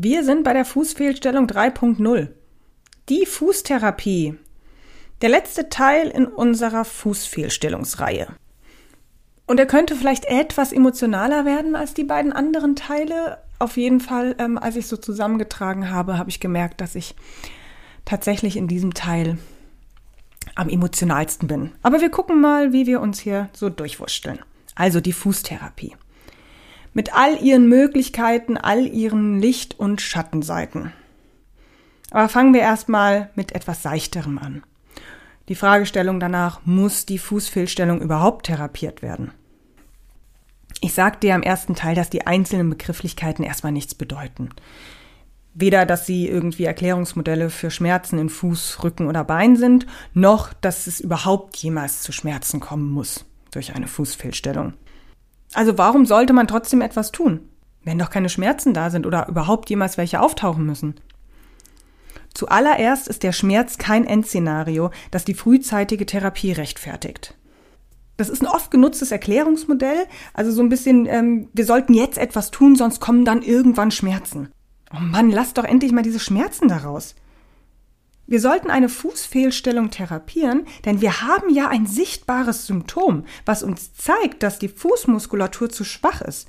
Wir sind bei der Fußfehlstellung 3.0. Die Fußtherapie. Der letzte Teil in unserer Fußfehlstellungsreihe. Und er könnte vielleicht etwas emotionaler werden als die beiden anderen Teile. Auf jeden Fall, ähm, als ich so zusammengetragen habe, habe ich gemerkt, dass ich tatsächlich in diesem Teil am emotionalsten bin. Aber wir gucken mal, wie wir uns hier so durchwursteln. Also die Fußtherapie mit all ihren Möglichkeiten, all ihren Licht- und Schattenseiten. Aber fangen wir erstmal mit etwas Seichterem an. Die Fragestellung danach, muss die Fußfehlstellung überhaupt therapiert werden? Ich sagte ja im ersten Teil, dass die einzelnen Begrifflichkeiten erstmal nichts bedeuten. Weder, dass sie irgendwie Erklärungsmodelle für Schmerzen in Fuß, Rücken oder Bein sind, noch, dass es überhaupt jemals zu Schmerzen kommen muss durch eine Fußfehlstellung. Also warum sollte man trotzdem etwas tun, wenn doch keine Schmerzen da sind oder überhaupt jemals welche auftauchen müssen? Zuallererst ist der Schmerz kein Endszenario, das die frühzeitige Therapie rechtfertigt. Das ist ein oft genutztes Erklärungsmodell, also so ein bisschen, ähm, wir sollten jetzt etwas tun, sonst kommen dann irgendwann Schmerzen. Oh Mann, lass doch endlich mal diese Schmerzen daraus. Wir sollten eine Fußfehlstellung therapieren, denn wir haben ja ein sichtbares Symptom, was uns zeigt, dass die Fußmuskulatur zu schwach ist.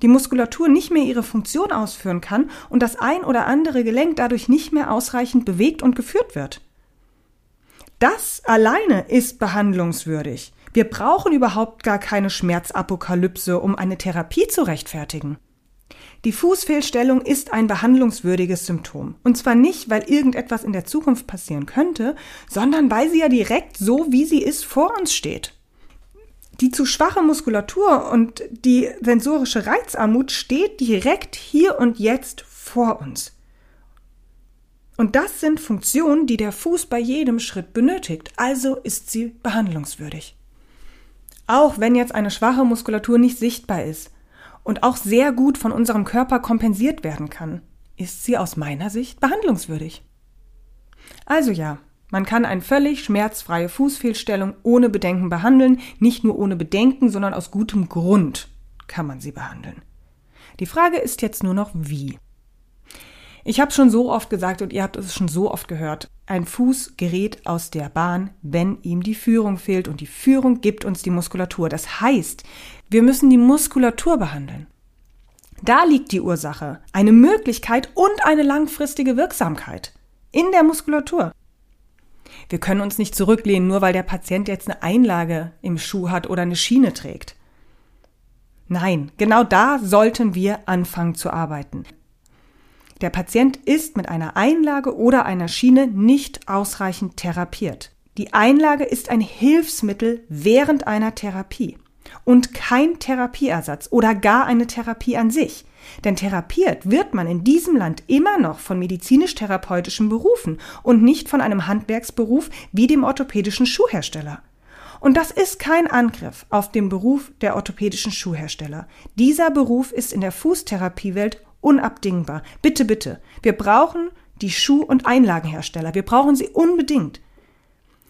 Die Muskulatur nicht mehr ihre Funktion ausführen kann und das ein oder andere Gelenk dadurch nicht mehr ausreichend bewegt und geführt wird. Das alleine ist behandlungswürdig. Wir brauchen überhaupt gar keine Schmerzapokalypse, um eine Therapie zu rechtfertigen. Die Fußfehlstellung ist ein behandlungswürdiges Symptom. Und zwar nicht, weil irgendetwas in der Zukunft passieren könnte, sondern weil sie ja direkt so, wie sie ist, vor uns steht. Die zu schwache Muskulatur und die sensorische Reizarmut steht direkt hier und jetzt vor uns. Und das sind Funktionen, die der Fuß bei jedem Schritt benötigt, also ist sie behandlungswürdig. Auch wenn jetzt eine schwache Muskulatur nicht sichtbar ist, und auch sehr gut von unserem Körper kompensiert werden kann, ist sie aus meiner Sicht behandlungswürdig. Also ja, man kann eine völlig schmerzfreie Fußfehlstellung ohne Bedenken behandeln, nicht nur ohne Bedenken, sondern aus gutem Grund kann man sie behandeln. Die Frage ist jetzt nur noch wie. Ich habe schon so oft gesagt und ihr habt es schon so oft gehört, ein Fuß gerät aus der Bahn, wenn ihm die Führung fehlt und die Führung gibt uns die Muskulatur. Das heißt, wir müssen die Muskulatur behandeln. Da liegt die Ursache, eine Möglichkeit und eine langfristige Wirksamkeit in der Muskulatur. Wir können uns nicht zurücklehnen, nur weil der Patient jetzt eine Einlage im Schuh hat oder eine Schiene trägt. Nein, genau da sollten wir anfangen zu arbeiten. Der Patient ist mit einer Einlage oder einer Schiene nicht ausreichend therapiert. Die Einlage ist ein Hilfsmittel während einer Therapie und kein Therapieersatz oder gar eine Therapie an sich. Denn therapiert wird man in diesem Land immer noch von medizinisch-therapeutischen Berufen und nicht von einem Handwerksberuf wie dem orthopädischen Schuhhersteller. Und das ist kein Angriff auf den Beruf der orthopädischen Schuhhersteller. Dieser Beruf ist in der Fußtherapiewelt unabdingbar. Bitte, bitte. Wir brauchen die Schuh- und Einlagenhersteller. Wir brauchen sie unbedingt.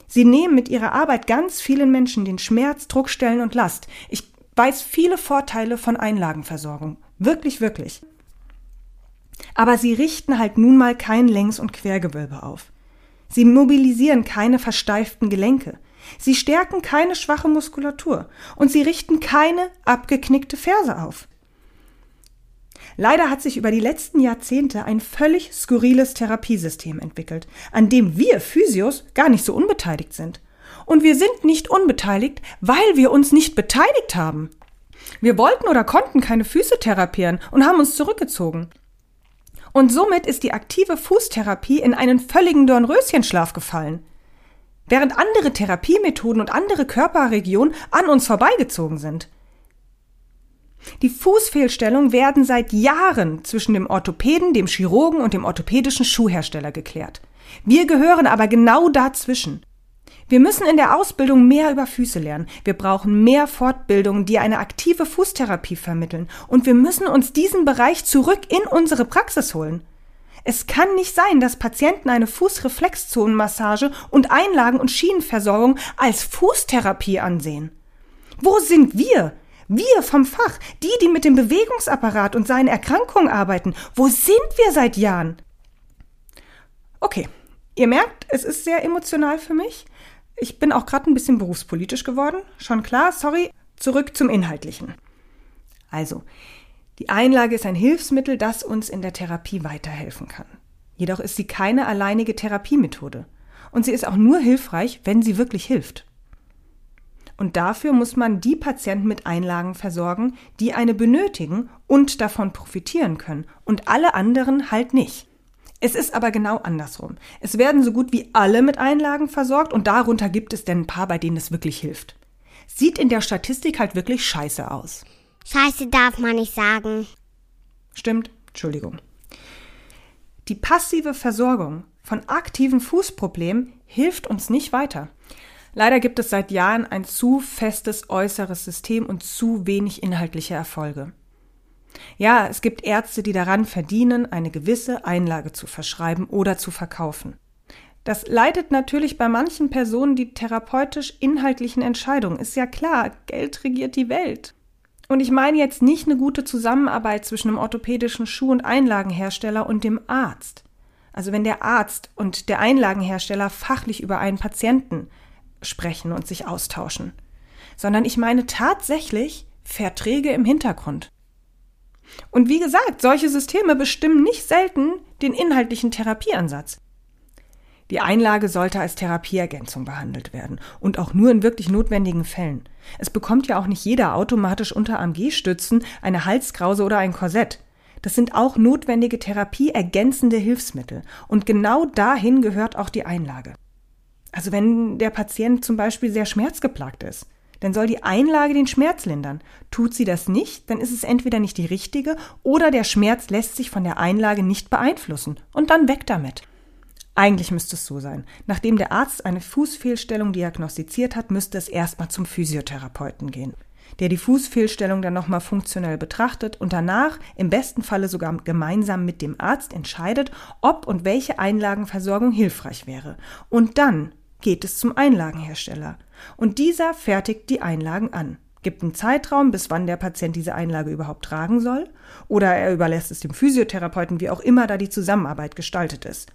Sie nehmen mit ihrer Arbeit ganz vielen Menschen den Schmerz, Druckstellen und Last. Ich weiß viele Vorteile von Einlagenversorgung. Wirklich, wirklich. Aber sie richten halt nun mal kein Längs- und Quergewölbe auf. Sie mobilisieren keine versteiften Gelenke. Sie stärken keine schwache Muskulatur. Und sie richten keine abgeknickte Ferse auf. Leider hat sich über die letzten Jahrzehnte ein völlig skurriles Therapiesystem entwickelt, an dem wir Physios gar nicht so unbeteiligt sind. Und wir sind nicht unbeteiligt, weil wir uns nicht beteiligt haben. Wir wollten oder konnten keine Füße therapieren und haben uns zurückgezogen. Und somit ist die aktive Fußtherapie in einen völligen Dornröschenschlaf gefallen. Während andere Therapiemethoden und andere Körperregionen an uns vorbeigezogen sind. Die Fußfehlstellungen werden seit Jahren zwischen dem Orthopäden, dem Chirurgen und dem orthopädischen Schuhhersteller geklärt. Wir gehören aber genau dazwischen. Wir müssen in der Ausbildung mehr über Füße lernen. Wir brauchen mehr Fortbildungen, die eine aktive Fußtherapie vermitteln. Und wir müssen uns diesen Bereich zurück in unsere Praxis holen. Es kann nicht sein, dass Patienten eine Fußreflexzonenmassage und Einlagen- und Schienenversorgung als Fußtherapie ansehen. Wo sind wir? Wir vom Fach, die, die mit dem Bewegungsapparat und seinen Erkrankungen arbeiten, wo sind wir seit Jahren? Okay, ihr merkt, es ist sehr emotional für mich. Ich bin auch gerade ein bisschen berufspolitisch geworden. Schon klar, sorry. Zurück zum Inhaltlichen. Also, die Einlage ist ein Hilfsmittel, das uns in der Therapie weiterhelfen kann. Jedoch ist sie keine alleinige Therapiemethode. Und sie ist auch nur hilfreich, wenn sie wirklich hilft. Und dafür muss man die Patienten mit Einlagen versorgen, die eine benötigen und davon profitieren können, und alle anderen halt nicht. Es ist aber genau andersrum. Es werden so gut wie alle mit Einlagen versorgt und darunter gibt es denn ein paar, bei denen es wirklich hilft. Sieht in der Statistik halt wirklich scheiße aus. Scheiße darf man nicht sagen. Stimmt, Entschuldigung. Die passive Versorgung von aktiven Fußproblemen hilft uns nicht weiter. Leider gibt es seit Jahren ein zu festes äußeres System und zu wenig inhaltliche Erfolge. Ja, es gibt Ärzte, die daran verdienen, eine gewisse Einlage zu verschreiben oder zu verkaufen. Das leitet natürlich bei manchen Personen die therapeutisch inhaltlichen Entscheidungen. Ist ja klar, Geld regiert die Welt. Und ich meine jetzt nicht eine gute Zusammenarbeit zwischen einem orthopädischen Schuh- und Einlagenhersteller und dem Arzt. Also wenn der Arzt und der Einlagenhersteller fachlich über einen Patienten sprechen und sich austauschen, sondern ich meine tatsächlich Verträge im Hintergrund. Und wie gesagt, solche Systeme bestimmen nicht selten den inhaltlichen Therapieansatz. Die Einlage sollte als Therapieergänzung behandelt werden und auch nur in wirklich notwendigen Fällen. Es bekommt ja auch nicht jeder automatisch unter AMG-Stützen eine Halskrause oder ein Korsett. Das sind auch notwendige therapieergänzende Hilfsmittel und genau dahin gehört auch die Einlage. Also wenn der Patient zum Beispiel sehr schmerzgeplagt ist, dann soll die Einlage den Schmerz lindern. Tut sie das nicht, dann ist es entweder nicht die richtige oder der Schmerz lässt sich von der Einlage nicht beeinflussen und dann weg damit. Eigentlich müsste es so sein. Nachdem der Arzt eine Fußfehlstellung diagnostiziert hat, müsste es erstmal zum Physiotherapeuten gehen, der die Fußfehlstellung dann nochmal funktionell betrachtet und danach im besten Falle sogar gemeinsam mit dem Arzt entscheidet, ob und welche Einlagenversorgung hilfreich wäre. Und dann geht es zum Einlagenhersteller. Und dieser fertigt die Einlagen an, gibt einen Zeitraum, bis wann der Patient diese Einlage überhaupt tragen soll, oder er überlässt es dem Physiotherapeuten, wie auch immer da die Zusammenarbeit gestaltet ist.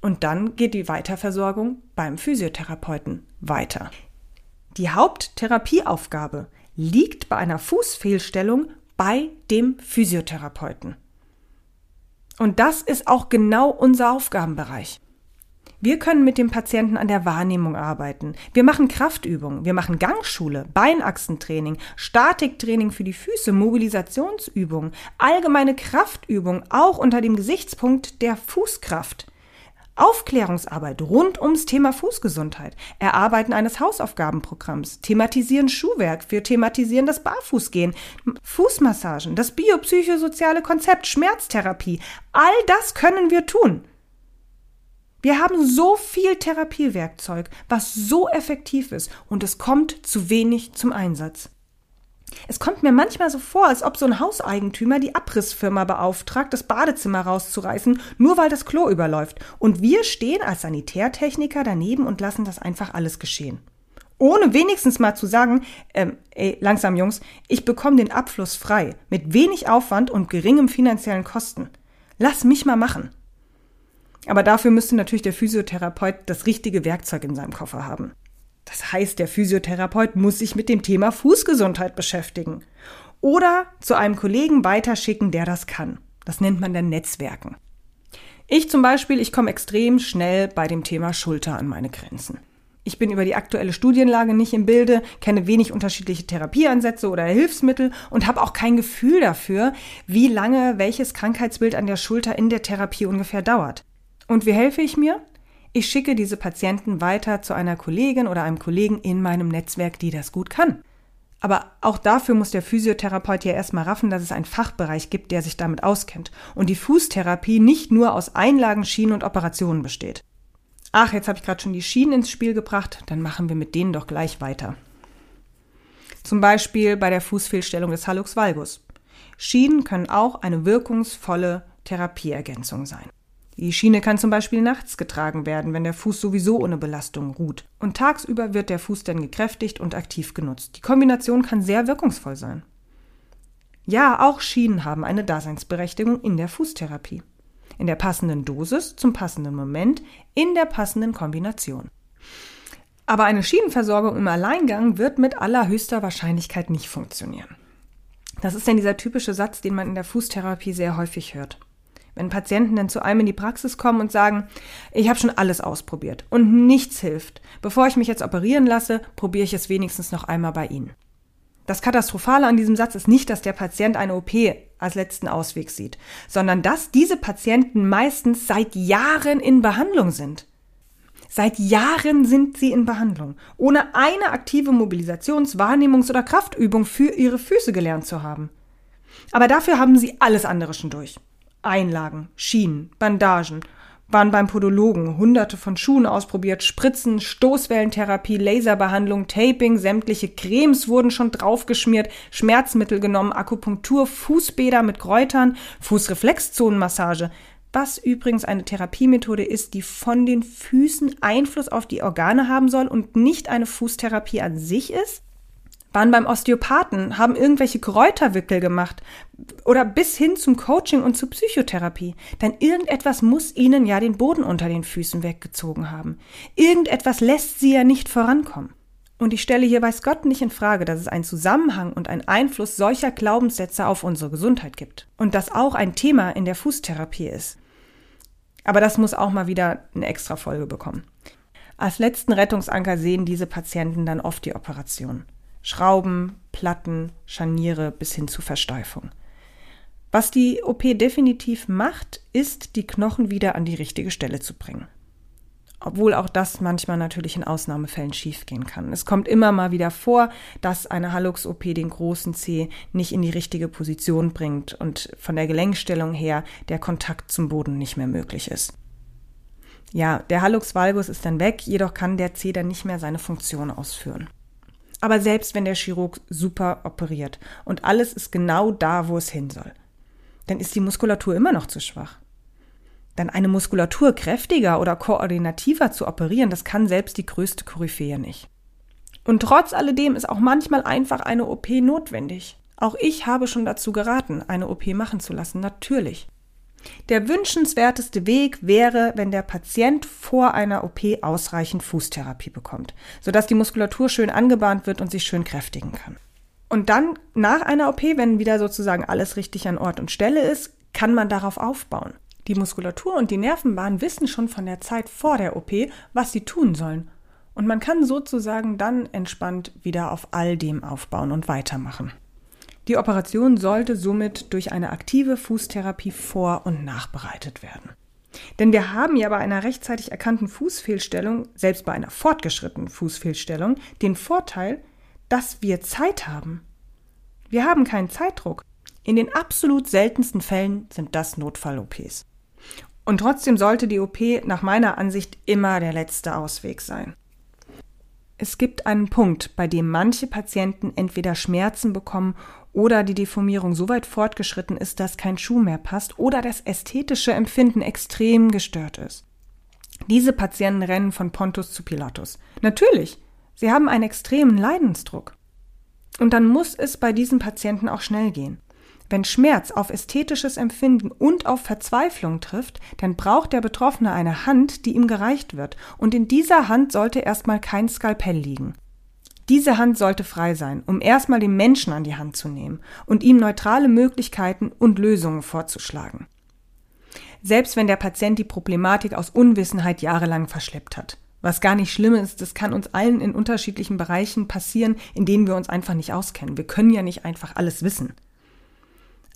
Und dann geht die Weiterversorgung beim Physiotherapeuten weiter. Die Haupttherapieaufgabe liegt bei einer Fußfehlstellung bei dem Physiotherapeuten. Und das ist auch genau unser Aufgabenbereich. Wir können mit dem Patienten an der Wahrnehmung arbeiten. Wir machen Kraftübungen, wir machen Gangschule, Beinachsentraining, Statiktraining für die Füße, Mobilisationsübungen, allgemeine Kraftübungen, auch unter dem Gesichtspunkt der Fußkraft. Aufklärungsarbeit rund ums Thema Fußgesundheit, Erarbeiten eines Hausaufgabenprogramms, Thematisieren Schuhwerk, wir thematisieren das Barfußgehen, Fußmassagen, das biopsychosoziale Konzept, Schmerztherapie. All das können wir tun. Wir haben so viel Therapiewerkzeug, was so effektiv ist und es kommt zu wenig zum Einsatz. Es kommt mir manchmal so vor, als ob so ein Hauseigentümer die Abrissfirma beauftragt, das Badezimmer rauszureißen, nur weil das Klo überläuft. Und wir stehen als Sanitärtechniker daneben und lassen das einfach alles geschehen. Ohne wenigstens mal zu sagen, ähm, ey, langsam Jungs, ich bekomme den Abfluss frei, mit wenig Aufwand und geringem finanziellen Kosten. Lass mich mal machen. Aber dafür müsste natürlich der Physiotherapeut das richtige Werkzeug in seinem Koffer haben. Das heißt, der Physiotherapeut muss sich mit dem Thema Fußgesundheit beschäftigen. Oder zu einem Kollegen weiterschicken, der das kann. Das nennt man dann Netzwerken. Ich zum Beispiel, ich komme extrem schnell bei dem Thema Schulter an meine Grenzen. Ich bin über die aktuelle Studienlage nicht im Bilde, kenne wenig unterschiedliche Therapieansätze oder Hilfsmittel und habe auch kein Gefühl dafür, wie lange welches Krankheitsbild an der Schulter in der Therapie ungefähr dauert. Und wie helfe ich mir? Ich schicke diese Patienten weiter zu einer Kollegin oder einem Kollegen in meinem Netzwerk, die das gut kann. Aber auch dafür muss der Physiotherapeut ja erstmal raffen, dass es einen Fachbereich gibt, der sich damit auskennt und die Fußtherapie nicht nur aus Einlagen, Schienen und Operationen besteht. Ach, jetzt habe ich gerade schon die Schienen ins Spiel gebracht, dann machen wir mit denen doch gleich weiter. Zum Beispiel bei der Fußfehlstellung des Hallux valgus. Schienen können auch eine wirkungsvolle Therapieergänzung sein. Die Schiene kann zum Beispiel nachts getragen werden, wenn der Fuß sowieso ohne Belastung ruht. Und tagsüber wird der Fuß dann gekräftigt und aktiv genutzt. Die Kombination kann sehr wirkungsvoll sein. Ja, auch Schienen haben eine Daseinsberechtigung in der Fußtherapie. In der passenden Dosis, zum passenden Moment, in der passenden Kombination. Aber eine Schienenversorgung im Alleingang wird mit allerhöchster Wahrscheinlichkeit nicht funktionieren. Das ist denn dieser typische Satz, den man in der Fußtherapie sehr häufig hört. Wenn Patienten dann zu einem in die Praxis kommen und sagen, ich habe schon alles ausprobiert und nichts hilft. Bevor ich mich jetzt operieren lasse, probiere ich es wenigstens noch einmal bei Ihnen. Das Katastrophale an diesem Satz ist nicht, dass der Patient eine OP als letzten Ausweg sieht, sondern dass diese Patienten meistens seit Jahren in Behandlung sind. Seit Jahren sind sie in Behandlung, ohne eine aktive Mobilisations-, Wahrnehmungs- oder Kraftübung für ihre Füße gelernt zu haben. Aber dafür haben sie alles andere schon durch. Einlagen, Schienen, Bandagen, waren beim Podologen, hunderte von Schuhen ausprobiert, Spritzen, Stoßwellentherapie, Laserbehandlung, Taping, sämtliche Cremes wurden schon draufgeschmiert, Schmerzmittel genommen, Akupunktur, Fußbäder mit Kräutern, Fußreflexzonenmassage, was übrigens eine Therapiemethode ist, die von den Füßen Einfluss auf die Organe haben soll und nicht eine Fußtherapie an sich ist? Waren beim Osteopathen, haben irgendwelche Kräuterwickel gemacht oder bis hin zum Coaching und zur Psychotherapie. Denn irgendetwas muss ihnen ja den Boden unter den Füßen weggezogen haben. Irgendetwas lässt sie ja nicht vorankommen. Und ich stelle hier weiß Gott nicht in Frage, dass es einen Zusammenhang und einen Einfluss solcher Glaubenssätze auf unsere Gesundheit gibt. Und das auch ein Thema in der Fußtherapie ist. Aber das muss auch mal wieder eine extra Folge bekommen. Als letzten Rettungsanker sehen diese Patienten dann oft die Operation. Schrauben, Platten, Scharniere bis hin zu Versteifung. Was die OP definitiv macht, ist, die Knochen wieder an die richtige Stelle zu bringen. Obwohl auch das manchmal natürlich in Ausnahmefällen schiefgehen kann. Es kommt immer mal wieder vor, dass eine Hallux-OP den großen C nicht in die richtige Position bringt und von der Gelenkstellung her der Kontakt zum Boden nicht mehr möglich ist. Ja, der Hallux valgus ist dann weg, jedoch kann der C dann nicht mehr seine Funktion ausführen. Aber selbst wenn der Chirurg super operiert und alles ist genau da, wo es hin soll, dann ist die Muskulatur immer noch zu schwach. Dann eine Muskulatur kräftiger oder koordinativer zu operieren, das kann selbst die größte Koryphäe nicht. Und trotz alledem ist auch manchmal einfach eine OP notwendig. Auch ich habe schon dazu geraten, eine OP machen zu lassen, natürlich. Der wünschenswerteste Weg wäre, wenn der Patient vor einer OP ausreichend Fußtherapie bekommt, sodass die Muskulatur schön angebahnt wird und sich schön kräftigen kann. Und dann nach einer OP, wenn wieder sozusagen alles richtig an Ort und Stelle ist, kann man darauf aufbauen. Die Muskulatur und die Nervenbahn wissen schon von der Zeit vor der OP, was sie tun sollen. Und man kann sozusagen dann entspannt wieder auf all dem aufbauen und weitermachen. Die Operation sollte somit durch eine aktive Fußtherapie vor- und nachbereitet werden. Denn wir haben ja bei einer rechtzeitig erkannten Fußfehlstellung, selbst bei einer fortgeschrittenen Fußfehlstellung, den Vorteil, dass wir Zeit haben. Wir haben keinen Zeitdruck. In den absolut seltensten Fällen sind das Notfall-OPs. Und trotzdem sollte die OP nach meiner Ansicht immer der letzte Ausweg sein. Es gibt einen Punkt, bei dem manche Patienten entweder Schmerzen bekommen oder die Deformierung so weit fortgeschritten ist, dass kein Schuh mehr passt oder das ästhetische Empfinden extrem gestört ist. Diese Patienten rennen von Pontus zu Pilatus. Natürlich, sie haben einen extremen Leidensdruck. Und dann muss es bei diesen Patienten auch schnell gehen. Wenn Schmerz auf ästhetisches Empfinden und auf Verzweiflung trifft, dann braucht der Betroffene eine Hand, die ihm gereicht wird, und in dieser Hand sollte erstmal kein Skalpell liegen. Diese Hand sollte frei sein, um erstmal den Menschen an die Hand zu nehmen und ihm neutrale Möglichkeiten und Lösungen vorzuschlagen. Selbst wenn der Patient die Problematik aus Unwissenheit jahrelang verschleppt hat. Was gar nicht schlimm ist, das kann uns allen in unterschiedlichen Bereichen passieren, in denen wir uns einfach nicht auskennen. Wir können ja nicht einfach alles wissen.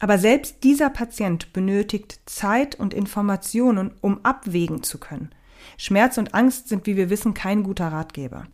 Aber selbst dieser Patient benötigt Zeit und Informationen, um abwägen zu können. Schmerz und Angst sind, wie wir wissen, kein guter Ratgeber.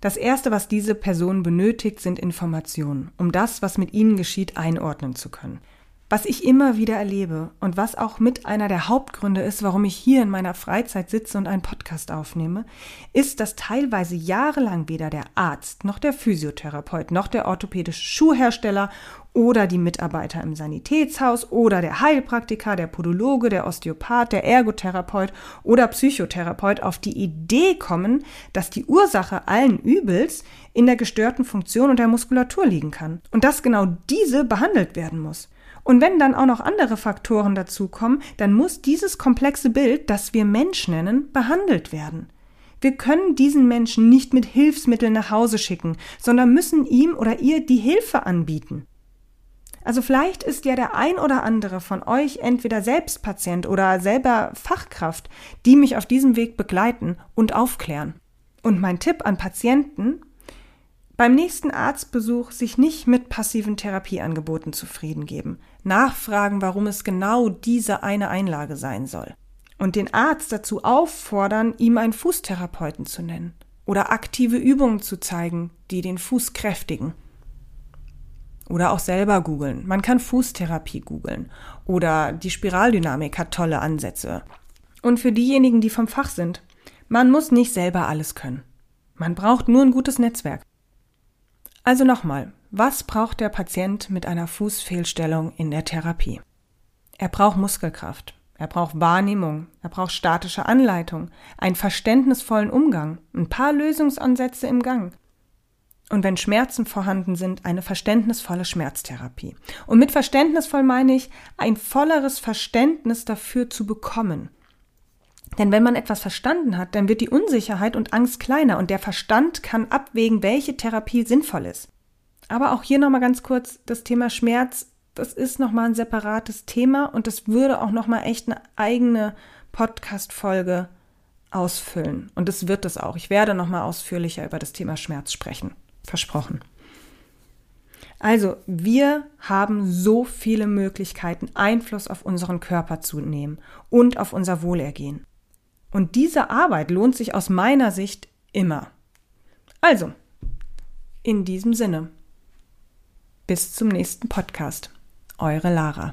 Das Erste, was diese Person benötigt, sind Informationen, um das, was mit ihnen geschieht, einordnen zu können. Was ich immer wieder erlebe und was auch mit einer der Hauptgründe ist, warum ich hier in meiner Freizeit sitze und einen Podcast aufnehme, ist, dass teilweise jahrelang weder der Arzt noch der Physiotherapeut noch der orthopädische Schuhhersteller oder die Mitarbeiter im Sanitätshaus oder der Heilpraktiker, der Podologe, der Osteopath, der Ergotherapeut oder Psychotherapeut auf die Idee kommen, dass die Ursache allen Übels in der gestörten Funktion und der Muskulatur liegen kann und dass genau diese behandelt werden muss. Und wenn dann auch noch andere Faktoren dazukommen, dann muss dieses komplexe Bild, das wir Mensch nennen, behandelt werden. Wir können diesen Menschen nicht mit Hilfsmitteln nach Hause schicken, sondern müssen ihm oder ihr die Hilfe anbieten. Also vielleicht ist ja der ein oder andere von euch entweder selbst Patient oder selber Fachkraft, die mich auf diesem Weg begleiten und aufklären. Und mein Tipp an Patienten, beim nächsten Arztbesuch sich nicht mit passiven Therapieangeboten zufrieden geben. Nachfragen, warum es genau diese eine Einlage sein soll. Und den Arzt dazu auffordern, ihm einen Fußtherapeuten zu nennen. Oder aktive Übungen zu zeigen, die den Fuß kräftigen. Oder auch selber googeln. Man kann Fußtherapie googeln. Oder die Spiraldynamik hat tolle Ansätze. Und für diejenigen, die vom Fach sind, man muss nicht selber alles können. Man braucht nur ein gutes Netzwerk. Also nochmal, was braucht der Patient mit einer Fußfehlstellung in der Therapie? Er braucht Muskelkraft, er braucht Wahrnehmung, er braucht statische Anleitung, einen verständnisvollen Umgang, ein paar Lösungsansätze im Gang. Und wenn Schmerzen vorhanden sind, eine verständnisvolle Schmerztherapie. Und mit verständnisvoll meine ich, ein volleres Verständnis dafür zu bekommen. Denn wenn man etwas verstanden hat, dann wird die Unsicherheit und Angst kleiner und der Verstand kann abwägen, welche Therapie sinnvoll ist. Aber auch hier nochmal ganz kurz das Thema Schmerz, das ist nochmal ein separates Thema und das würde auch nochmal echt eine eigene Podcast-Folge ausfüllen. Und es wird es auch. Ich werde nochmal ausführlicher über das Thema Schmerz sprechen. Versprochen. Also, wir haben so viele Möglichkeiten, Einfluss auf unseren Körper zu nehmen und auf unser Wohlergehen. Und diese Arbeit lohnt sich aus meiner Sicht immer. Also, in diesem Sinne, bis zum nächsten Podcast. Eure Lara.